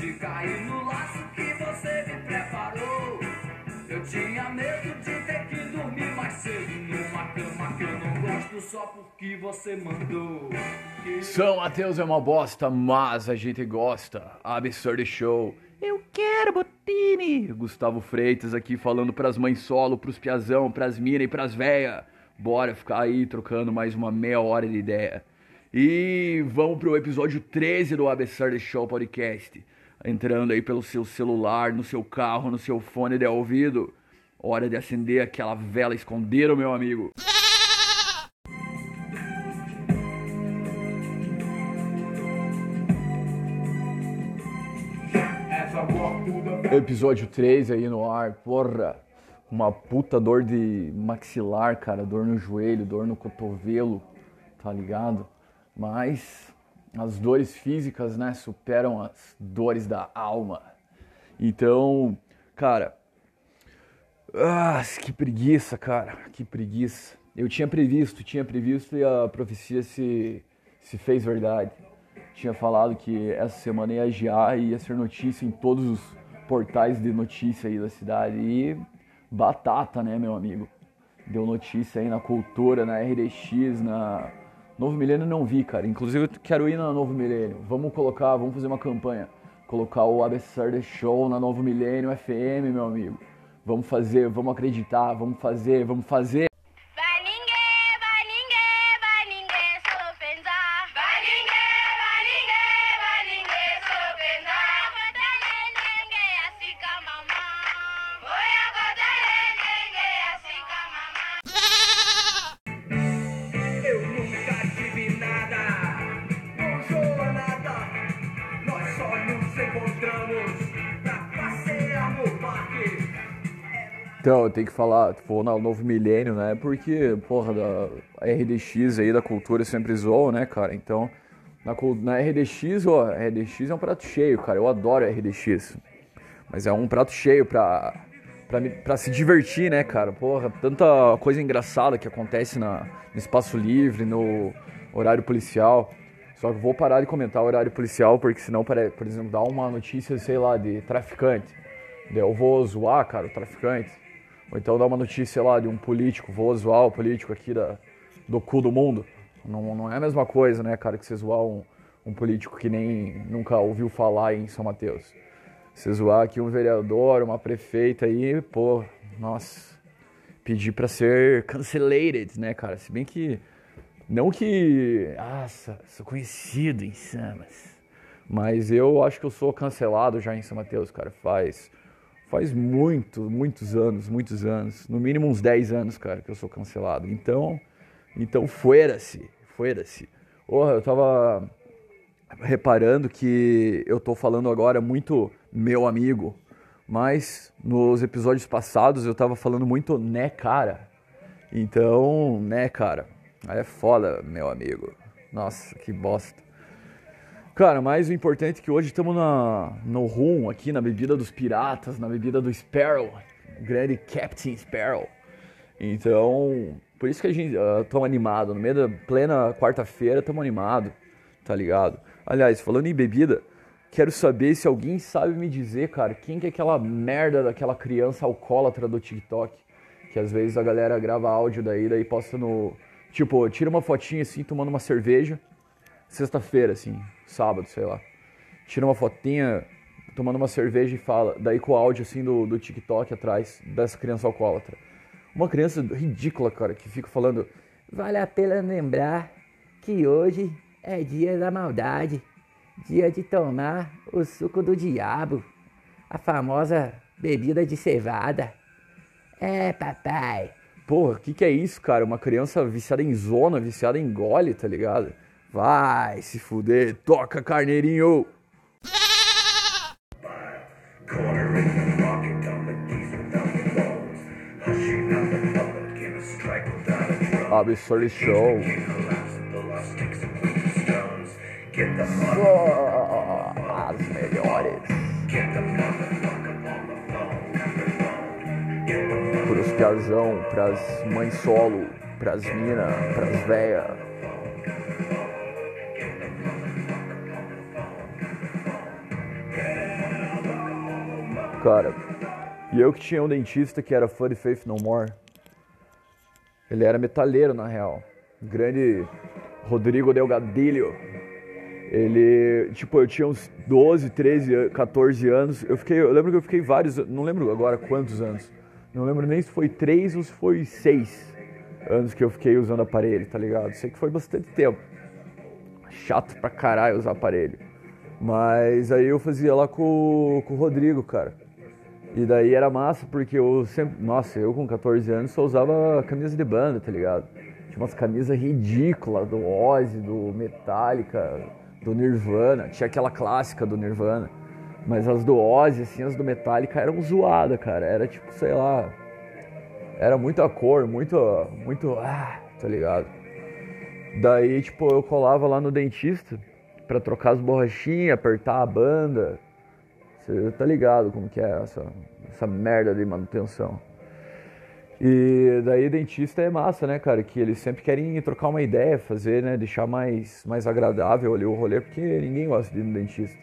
de cair no laço que você me preparou. Eu tinha medo de ter que dormir mais cedo numa cama que eu não gosto só porque você mandou. São Mateus é uma bosta, mas a gente gosta. Absurd Show. Eu quero Botini. Gustavo Freitas aqui falando pras mães solo, pros piazão, pras mina e pras véia. Bora ficar aí trocando mais uma meia hora de ideia. E vamos pro episódio 13 do Absurd Show Podcast. Entrando aí pelo seu celular, no seu carro, no seu fone de ouvido. Hora de acender aquela vela escondida, meu amigo. Episódio 3 aí no ar, porra. Uma puta dor de maxilar, cara. Dor no joelho, dor no cotovelo, tá ligado? Mas as dores físicas, né, superam as dores da alma. Então, cara. Ah, que preguiça, cara. Que preguiça. Eu tinha previsto, tinha previsto e a profecia se, se fez verdade. Tinha falado que essa semana ia agiar e ia ser notícia em todos os portais de notícia aí da cidade. E batata, né, meu amigo? Deu notícia aí na cultura, na RDX, na. Novo Milênio não vi, cara. Inclusive eu quero ir na Novo Milênio. Vamos colocar, vamos fazer uma campanha. Colocar o ABC Show na Novo Milênio FM, meu amigo. Vamos fazer, vamos acreditar, vamos fazer, vamos fazer. Então, eu tenho que falar, tipo, no novo milênio, né? Porque, porra, da RDX aí da cultura sempre zoou, né, cara? Então, na, na RDX, ó, RDX é um prato cheio, cara. Eu adoro RDX. Mas é um prato cheio pra, pra, pra se divertir, né, cara? Porra, tanta coisa engraçada que acontece na, no espaço livre, no horário policial. Só que vou parar de comentar o horário policial, porque senão, por exemplo, dá uma notícia, sei lá, de traficante. Eu vou zoar, cara, o traficante. Ou então dá uma notícia lá de um político, vou zoar o político aqui da, do cu do mundo. Não, não é a mesma coisa, né, cara, que você zoar um, um político que nem nunca ouviu falar em São Mateus. Você zoar aqui um vereador, uma prefeita aí, pô, nossa, pedir pra ser cancelated, né, cara? Se bem que. Não que. Nossa, sou conhecido em Samas. Mas eu acho que eu sou cancelado já em São Mateus, cara. Faz. Faz muito, muitos anos, muitos anos. No mínimo uns 10 anos, cara, que eu sou cancelado. Então. Então, fuera-se. Fuera-se. Porra, eu tava reparando que eu tô falando agora muito meu amigo, mas nos episódios passados eu tava falando muito né, cara. Então, né, cara, é foda, meu amigo. Nossa, que bosta. Cara, mas o importante é que hoje estamos na, no rum aqui, na bebida dos piratas, na bebida do Sparrow, o grande Captain Sparrow. Então, por isso que a gente uh, animado. No meio da plena quarta-feira, estamos animado, tá ligado? Aliás, falando em bebida, quero saber se alguém sabe me dizer, cara, quem que é aquela merda daquela criança alcoólatra do TikTok? Que às vezes a galera grava áudio daí, daí posta no. Tipo, tira uma fotinha assim, tomando uma cerveja. Sexta-feira, assim, sábado, sei lá. Tira uma fotinha tomando uma cerveja e fala. Daí com o áudio assim do, do TikTok atrás dessa criança alcoólatra. Uma criança ridícula, cara, que fica falando. Vale a pena lembrar que hoje é dia da maldade, dia de tomar o suco do diabo, a famosa bebida de cevada. É, papai, Porra, o que, que é isso, cara? Uma criança viciada em zona, viciada em gole, tá ligado? Vai se fuder, toca carneirinho! Show. Só as melhores. Pros piazão, pras mães solo, pras mina, pras véia. Cara, e eu que tinha um dentista que era fã de Faith No More. Ele era metalheiro, na real. Grande Rodrigo Delgadilho. Ele, tipo, eu tinha uns 12, 13, an- 14 anos. Eu fiquei, eu lembro que eu fiquei vários, não lembro agora quantos anos. Não lembro nem se foi 3 ou se foi 6 anos que eu fiquei usando aparelho, tá ligado? Sei que foi bastante tempo. Chato pra caralho usar aparelho. Mas aí eu fazia lá com, com o Rodrigo, cara. E daí era massa porque eu sempre. Nossa, eu com 14 anos só usava camisa de banda, tá ligado? Tinha umas camisas ridículas do Ozzy, do Metallica, do Nirvana. Tinha aquela clássica do Nirvana. Mas as do Ozzy, assim, as do Metallica eram zoadas, cara. Era tipo, sei lá. Era muita cor, muito. Muito. Ah, tá ligado? Daí, tipo, eu colava lá no dentista pra trocar as borrachinhas, apertar a banda. Você tá ligado como que é essa, essa merda de manutenção. E daí dentista é massa, né, cara? Que eles sempre querem trocar uma ideia, fazer, né? Deixar mais, mais agradável ali o rolê, porque ninguém gosta de ir no dentista.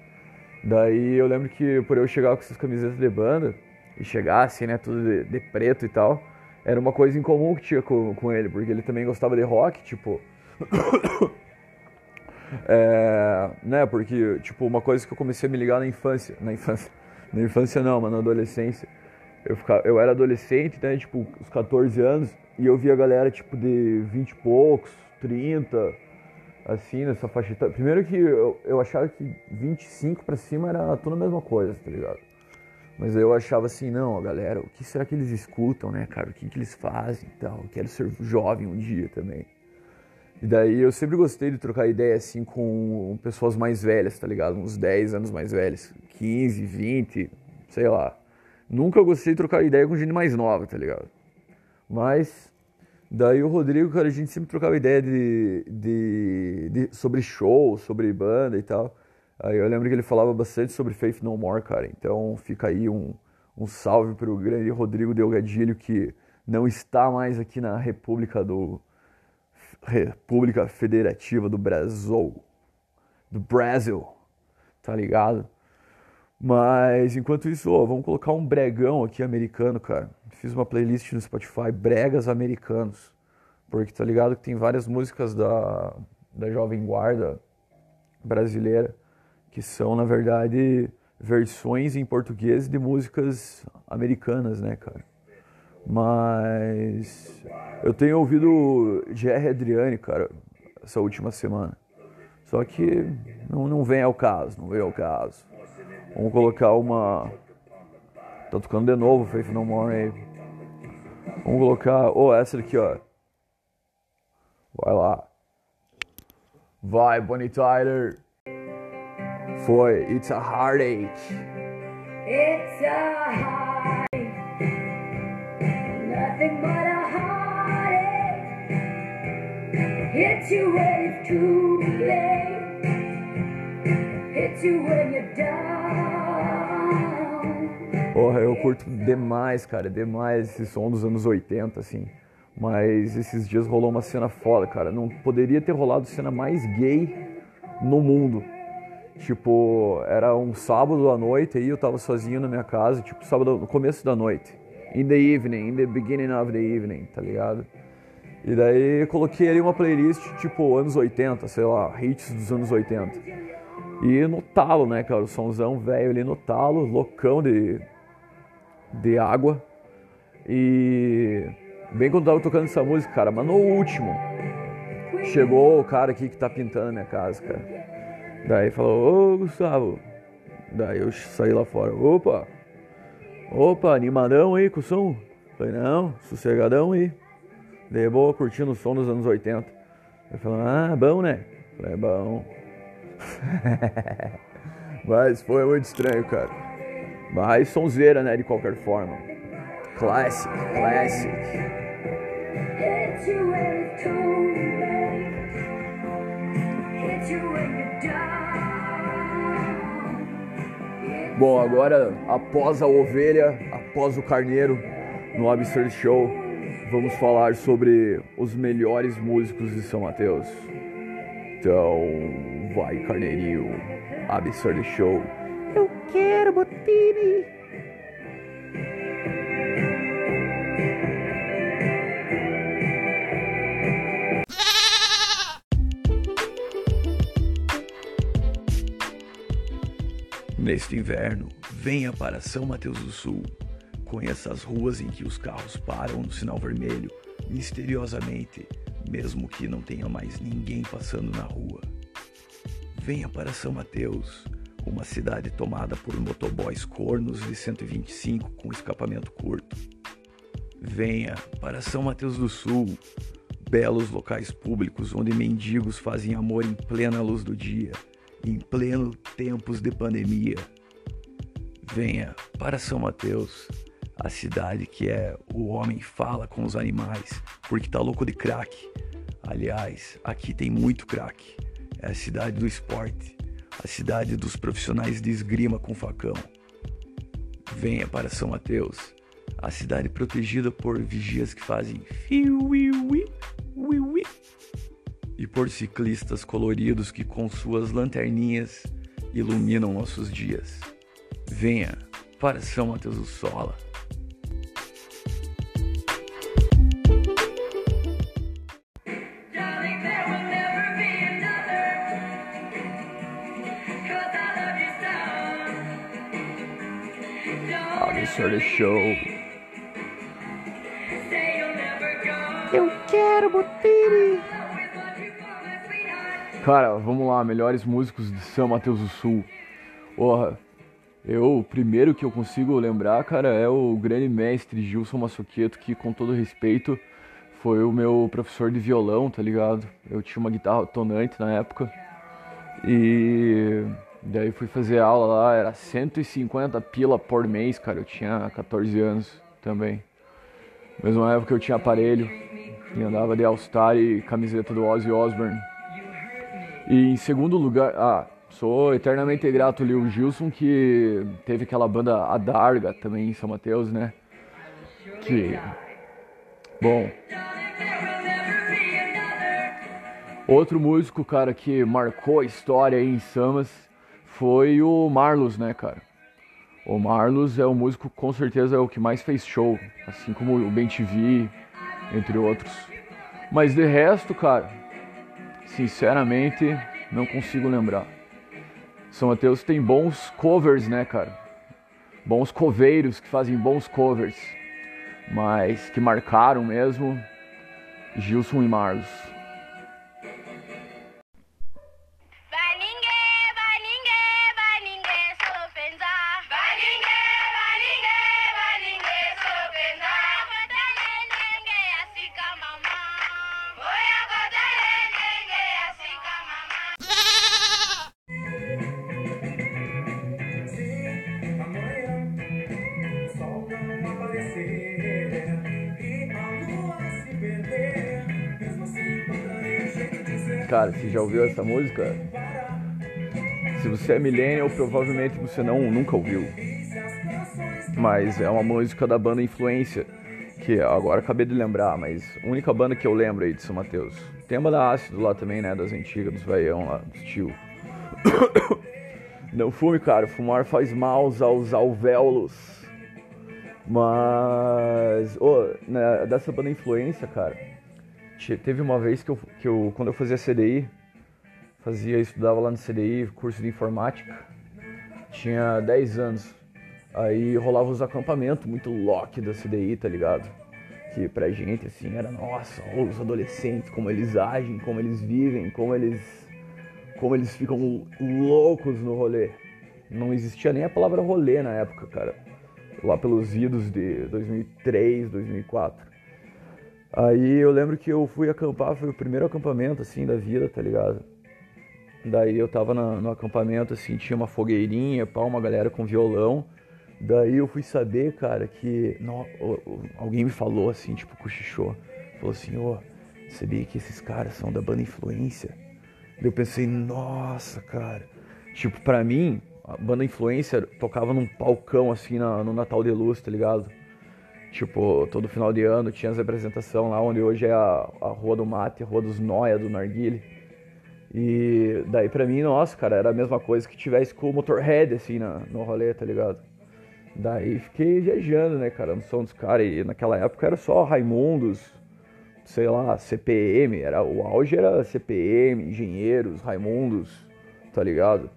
Daí eu lembro que por eu chegar com essas camisetas de banda e chegar assim, né, tudo de, de preto e tal, era uma coisa em comum que tinha com, com ele, porque ele também gostava de rock, tipo. É, né, porque, tipo, uma coisa que eu comecei a me ligar na infância, na infância, na infância não, mas na adolescência, eu, ficava, eu era adolescente, né, tipo, os 14 anos, e eu via galera, tipo, de 20 e poucos, 30, assim, nessa faixa etária. Primeiro que eu, eu achava que 25 pra cima era tudo a mesma coisa, tá ligado? Mas eu achava assim, não, galera, o que será que eles escutam, né, cara? O que, que eles fazem e tal? Eu quero ser jovem um dia também. E daí eu sempre gostei de trocar ideia assim com pessoas mais velhas, tá ligado? Uns 10 anos mais velhos, 15, 20, sei lá. Nunca gostei de trocar ideia com gente mais nova, tá ligado? Mas daí o Rodrigo, cara, a gente sempre trocava ideia de, de, de- sobre show, sobre banda e tal. Aí eu lembro que ele falava bastante sobre Faith No More, cara. Então fica aí um, um salve pro grande Rodrigo Delgadilho que não está mais aqui na República do República Federativa do Brasil. Do Brasil. Tá ligado? Mas enquanto isso, vamos colocar um bregão aqui americano, cara. Fiz uma playlist no Spotify, bregas americanos. Porque tá ligado que tem várias músicas da, da Jovem Guarda brasileira que são, na verdade, versões em português de músicas americanas, né, cara? Mas eu tenho ouvido Jerry Adriane, cara, essa última semana. Só que não, não vem ao caso, não vem ao caso. Vamos colocar uma. Tá tocando de novo Faith No More aí. Vamos colocar. Oh, essa daqui, ó. Vai lá. Vai, Bonnie Tyler. Foi. It's a heartache. It's a heartache, Hits you when it's too late, hits you when you're down. Porra, eu curto demais, cara, demais esse som dos anos 80, assim. Mas esses dias rolou uma cena foda, cara. Não poderia ter rolado cena mais gay no mundo. Tipo, era um sábado à noite aí, eu tava sozinho na minha casa, tipo, sábado no começo da noite. In the evening, in the beginning of the evening, tá ligado? E daí eu coloquei ali uma playlist, tipo, anos 80, sei lá, hits dos anos 80. E no talo, né, cara? O somzão velho ali no talo, loucão de, de água. E bem quando eu tava tocando essa música, cara, mas no último, chegou o cara aqui que tá pintando a minha casa, cara. Daí falou, ô Gustavo. Daí eu saí lá fora, opa, opa, animadão aí com o som. Falei, não, sossegadão aí. De boa, curtindo o som dos anos 80. Ele falou, ah, bom, né? Falei, bom. Mas foi muito estranho, cara. Mas sonzeira, né, de qualquer forma. Classic, classic. Hits you when it's too late, hits you when you're down. Bom, agora, após a ovelha, após o carneiro, no Absurd Show, vamos falar sobre os melhores músicos de São Mateus. Então, vai Carneirinho, absurdo show. Eu quero botini. Neste inverno, venha para São Mateus do Sul Conheça as ruas em que os carros param no sinal vermelho, misteriosamente, mesmo que não tenha mais ninguém passando na rua. Venha para São Mateus, uma cidade tomada por motoboys cornos de 125 com escapamento curto. Venha para São Mateus do Sul, belos locais públicos onde mendigos fazem amor em plena luz do dia, em pleno tempos de pandemia. Venha para São Mateus, a cidade que é o homem fala com os animais, porque tá louco de crack. Aliás, aqui tem muito crack. É a cidade do esporte, a cidade dos profissionais de esgrima com facão. Venha para São Mateus, a cidade protegida por vigias que fazem fiu-ui-ui, ui-ui, e por ciclistas coloridos que com suas lanterninhas iluminam nossos dias. Venha para São Mateus do Sola. Absurd Show. Eu quero sweetheart. Cara, vamos lá, melhores músicos de São Mateus do Sul. Porra, eu, o primeiro que eu consigo lembrar, cara, é o grande mestre Gilson Massoqueto, que com todo respeito foi o meu professor de violão, tá ligado? Eu tinha uma guitarra tonante na época. E daí fui fazer aula lá, era 150 pila por mês, cara. Eu tinha 14 anos também. Mesma época eu tinha aparelho, e andava de All-Star e camiseta do Ozzy Osbourne. E em segundo lugar, ah, sou eternamente grato ali o Gilson, que teve aquela banda A Darga também em São Mateus, né? Que. Bom. Outro músico, cara, que marcou a história aí em Samas foi o Marlos, né, cara? O Marlos é o músico, com certeza, é o que mais fez show, assim como o Ben TV, entre outros. Mas de resto, cara, sinceramente, não consigo lembrar. São Mateus tem bons covers, né, cara? Bons coveiros que fazem bons covers, mas que marcaram mesmo Gilson e Marlos. Cara, você já ouviu essa música? Se você é millennial, provavelmente você não nunca ouviu. Mas é uma música da banda Influência, que agora acabei de lembrar, mas a única banda que eu lembro aí de São Mateus. Tem a banda Ácido lá também, né, das antigas, dos veião lá, dos tio. Não fume, cara, fumar faz mal aos alvéolos. Mas, ô, né, dessa banda Influência, cara, teve uma vez que eu, que eu, quando eu fazia CDI, fazia, estudava lá no CDI, curso de informática, tinha 10 anos. Aí rolava os acampamentos muito lock da CDI, tá ligado? Que pra gente, assim, era, nossa, os adolescentes, como eles agem, como eles vivem, como eles, como eles ficam loucos no rolê. Não existia nem a palavra rolê na época, cara. Lá pelos idos de 2003, 2004. Aí eu lembro que eu fui acampar, foi o primeiro acampamento, assim, da vida, tá ligado? Daí eu tava na- no acampamento, assim, tinha uma fogueirinha, pá, uma galera com violão. Daí eu fui saber, cara, que no- o- o- alguém me falou, assim, tipo, cochichou. Falou assim, ô, sabia que esses caras são da banda Influência? Daí eu pensei, nossa, cara. Tipo, pra mim, a banda Influência tocava num palcão, assim, na- no Natal de Luz, tá ligado? Tipo, todo final de ano tinha as apresentações lá, onde hoje é a, a Rua do Mate, a Rua dos Noia, do Narguile. E daí pra mim, nossa, cara, era a mesma coisa que tivesse com o Motorhead, assim, na, no rolê, tá ligado? Daí fiquei viajando, né, cara, no som dos caras. E naquela época era só Raimundos, sei lá, CPM, era, o auge era CPM, Engenheiros, Raimundos, tá ligado?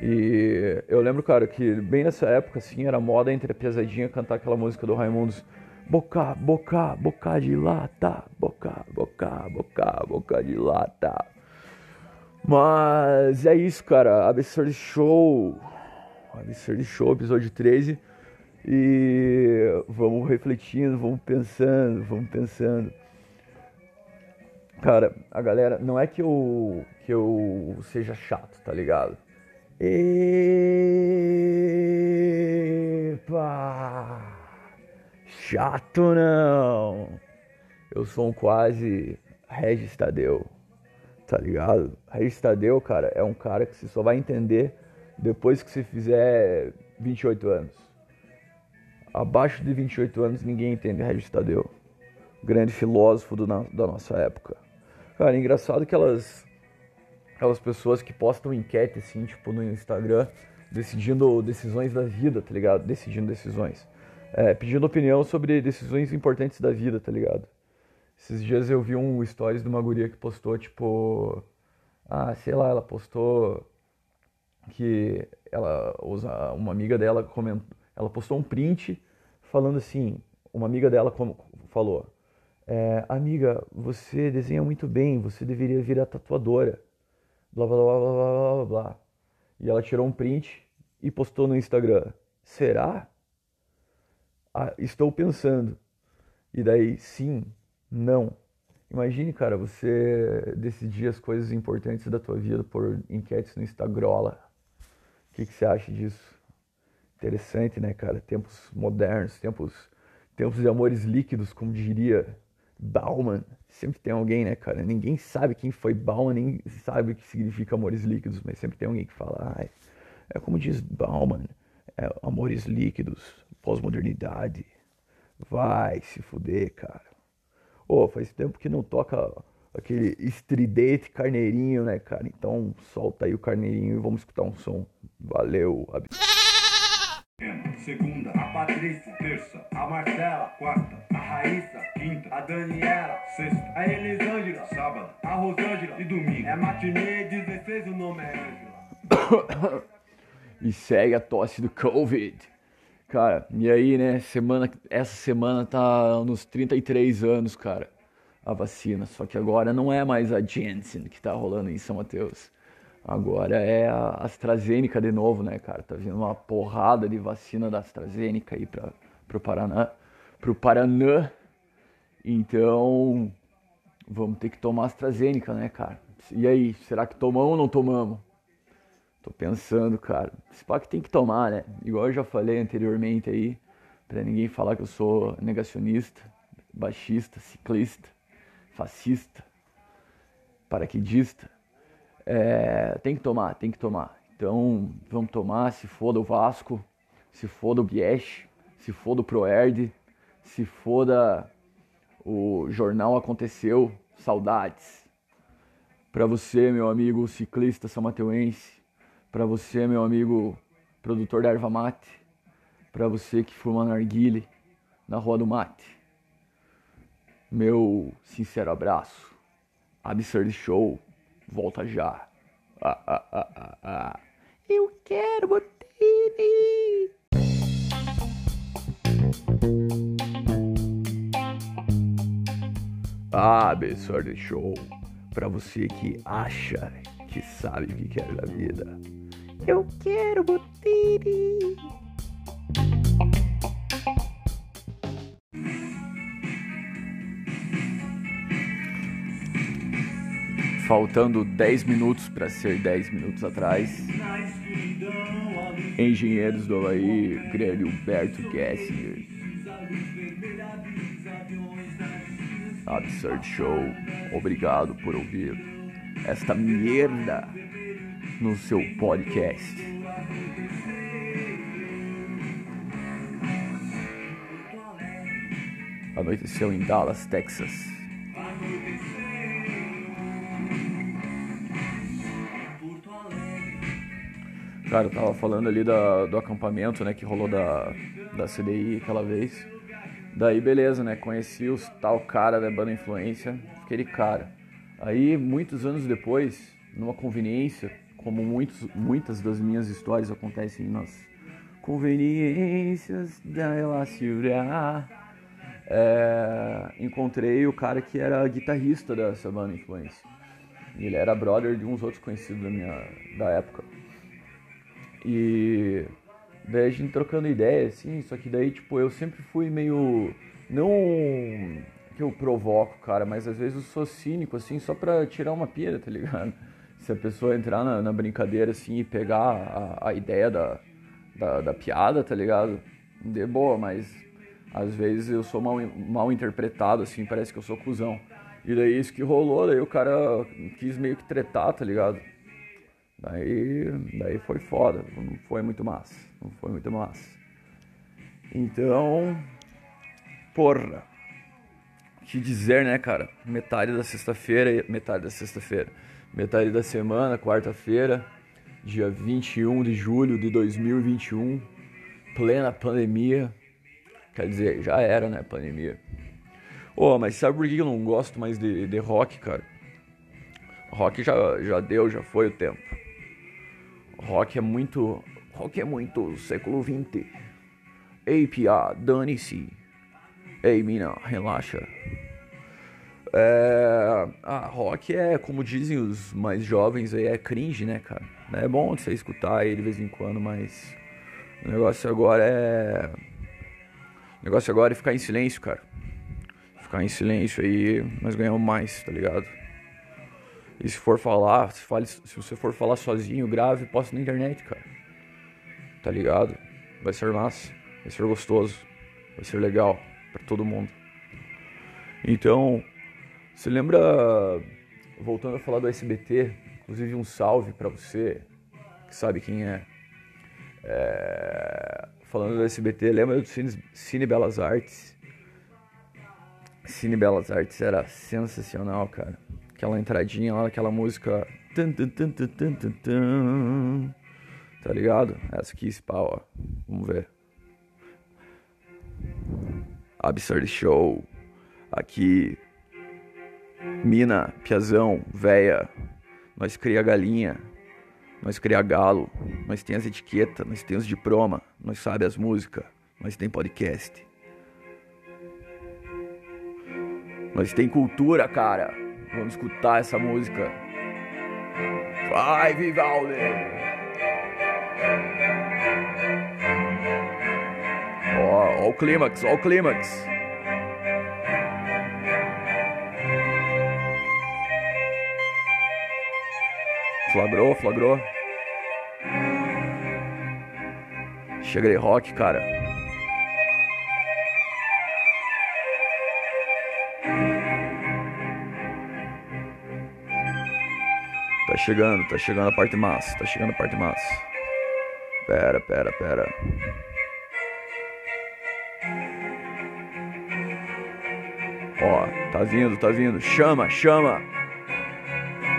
E eu lembro, cara, que bem nessa época, assim, era moda entre a pesadinha cantar aquela música do Raimundos. Boca, boca, boca de lata, boca, boca, boca, boca de lata. Mas é isso, cara. Absurd Show. Absurd Show, episódio 13. E vamos refletindo, vamos pensando, vamos pensando. Cara, a galera, não é que eu que eu seja chato, tá ligado? Epa! Chato não! Eu sou um quase Regis Tadeu, tá ligado? Regis Tadeu, cara, é um cara que você só vai entender depois que você fizer 28 anos. Abaixo de 28 anos ninguém entende Regis Tadeu. Grande filósofo do da nossa época. Cara, é engraçado que elas aquelas pessoas que postam enquete assim, tipo no Instagram, decidindo decisões da vida, tá ligado? Decidindo decisões. É, pedindo opinião sobre decisões importantes da vida, tá ligado? Esses dias eu vi um stories de uma guria que postou, tipo. Ah, sei lá, ela postou que ela usa. Uma amiga dela comentou. Ela postou um print falando assim. Uma amiga dela como, falou. É, amiga, você desenha muito bem, você deveria virar tatuadora. Blá blá blá blá blá blá blá. E ela tirou um print e postou no Instagram. Será? Ah, estou pensando. E daí, sim, não. Imagine, cara, você decidir as coisas importantes da tua vida por enquetes no Instagram. O que, que você acha disso? Interessante, né, cara? Tempos modernos, tempos, tempos de amores líquidos, como diria Bauman. Sempre tem alguém, né, cara? Ninguém sabe quem foi Bauman, nem sabe o que significa amores líquidos, mas sempre tem alguém que fala, ai, é como diz Bauman, é amores líquidos, pós-modernidade. Vai se fuder, cara. Ô, faz tempo que não toca aquele estridente carneirinho, né, cara? Então solta aí o carneirinho e vamos escutar um som. Valeu, Segunda, a Patrícia. Terça, a Marcela. Quarta, a Raíssa. A Daniela. Sexta, a Elisângela. Sábado, a Rosângela. E domingo, é matinê 16, o nome é Ângela. E segue a tosse do Covid. Cara, e aí, né? Semana, essa semana tá nos 33 anos, cara, a vacina. Só que agora não é mais a Janssen que tá rolando em São Mateus. Agora é a AstraZeneca de novo, né, cara? Tá vindo uma porrada de vacina da AstraZeneca aí pra, pro Paraná. Pro Paraná. Então, vamos ter que tomar AstraZeneca, né, cara? E aí, será que tomamos ou não tomamos? Tô pensando, cara. Esse que tem que tomar, né? Igual eu já falei anteriormente aí, pra ninguém falar que eu sou negacionista, baixista, ciclista, fascista, paraquedista. É, tem que tomar, tem que tomar. Então, vamos tomar, se foda o Vasco, se foda o Biech, se foda o Proerd, se foda o Jornal Aconteceu, saudades. Pra você, meu amigo ciclista samateuense, pra você, meu amigo produtor da erva mate, pra você que fuma narguile na Rua do Mate. Meu sincero abraço. Absurd Show, volta já. Ah, ah, ah, ah, ah. Eu quero Botini. Absurd Show, pra você que acha que sabe o que quer da vida. Eu quero Botini. Faltando 10 minutos para ser 10 minutos atrás. Engenheiros do Havaí, grande Humberto Gessinger. Absurd Show, obrigado por ouvir esta merda no seu podcast. Anoiteceu em Dallas, Texas. Cara, eu tava falando ali da- do acampamento, né, que rolou da, da CDI aquela vez. Daí, beleza, né, conheci os tal cara da banda Influência, aquele cara. Aí, muitos anos depois, numa conveniência, como muitos, muitas das minhas histórias acontecem nas conveniências da Elacira, é, encontrei o cara que era guitarrista dessa banda Influência. Ele era brother de uns outros conhecidos da minha da época. E daí a gente trocando ideia, assim, só que daí, tipo, eu sempre fui meio. Não que eu provoco, cara, mas às vezes eu sou cínico, assim, só pra tirar uma pira, tá ligado? Se a pessoa entrar na, na brincadeira, assim, e pegar a, a ideia da, da, da piada, tá ligado? De boa, mas às vezes eu sou mal, mal interpretado, assim, parece que eu sou cuzão. E daí isso que rolou, daí o cara quis meio que tretar, tá ligado? Daí, daí foi foda, não foi muito massa, não foi muito massa. Então, porra, te dizer, né, cara? Metade da sexta-feira, metade da sexta-feira, metade da semana, quarta-feira, dia 21 de julho de 2021, plena pandemia. Quer dizer, já era, né, pandemia. Oh, mas sabe por que eu não gosto mais de, de rock, cara? Rock já, já deu, já foi o tempo. Rock é muito. Rock é muito século XX. Ei, Pia, dane-se. Ei, mina, relaxa. É, ah, rock é, como dizem os mais jovens aí, é cringe, né, cara? É bom você escutar aí de vez em quando, mas o negócio agora é. O negócio agora é ficar em silêncio, cara. Ficar em silêncio aí, nós ganhamos mais, tá ligado? E se for falar, se, fale, se você for falar sozinho, grave, posta na internet, cara. Tá ligado? Vai ser massa, vai ser gostoso, vai ser legal para todo mundo. Então, você lembra, voltando a falar do SBT, inclusive um salve para você, que sabe quem é. é. Falando do SBT, lembra do Cine, Cine Belas Artes? Cine Belas Artes era sensacional, cara. Aquela entradinha lá, aquela música. Tá ligado? Essa aqui, esse pau, ó. Vamos ver. Absurd Show. Aqui. Mina, piazão, véia. Nós cria galinha. Nós cria galo. Nós tem as etiquetas. Nós tem os diploma. Nós sabe as músicas. Nós tem podcast. Nós tem cultura, cara. Vamos escutar essa música. Vai, Vivaldi! Ó, ó o clímax, ó o clímax. Flagrou, flagrou. Chega de rock, cara. Chegando, tá chegando a parte massa, tá chegando a parte massa. Pera, pera, pera. Ó, tá vindo, tá vindo. Chama, chama.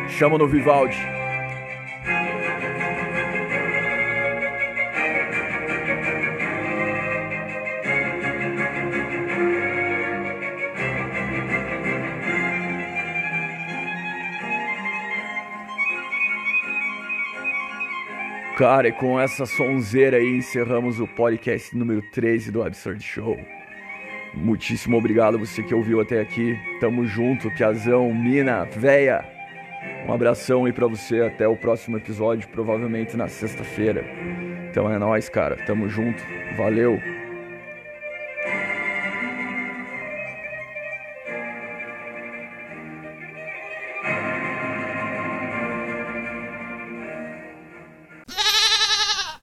Chama no Vivaldi. Cara, e com essa sonzeira aí encerramos o podcast número 13 do Absurd Show. Muitíssimo obrigado a você que ouviu até aqui. Tamo junto, Piazão, Mina, véia. Um abração aí pra você até o próximo episódio, provavelmente na sexta-feira. Então é nóis, cara. Tamo junto. Valeu.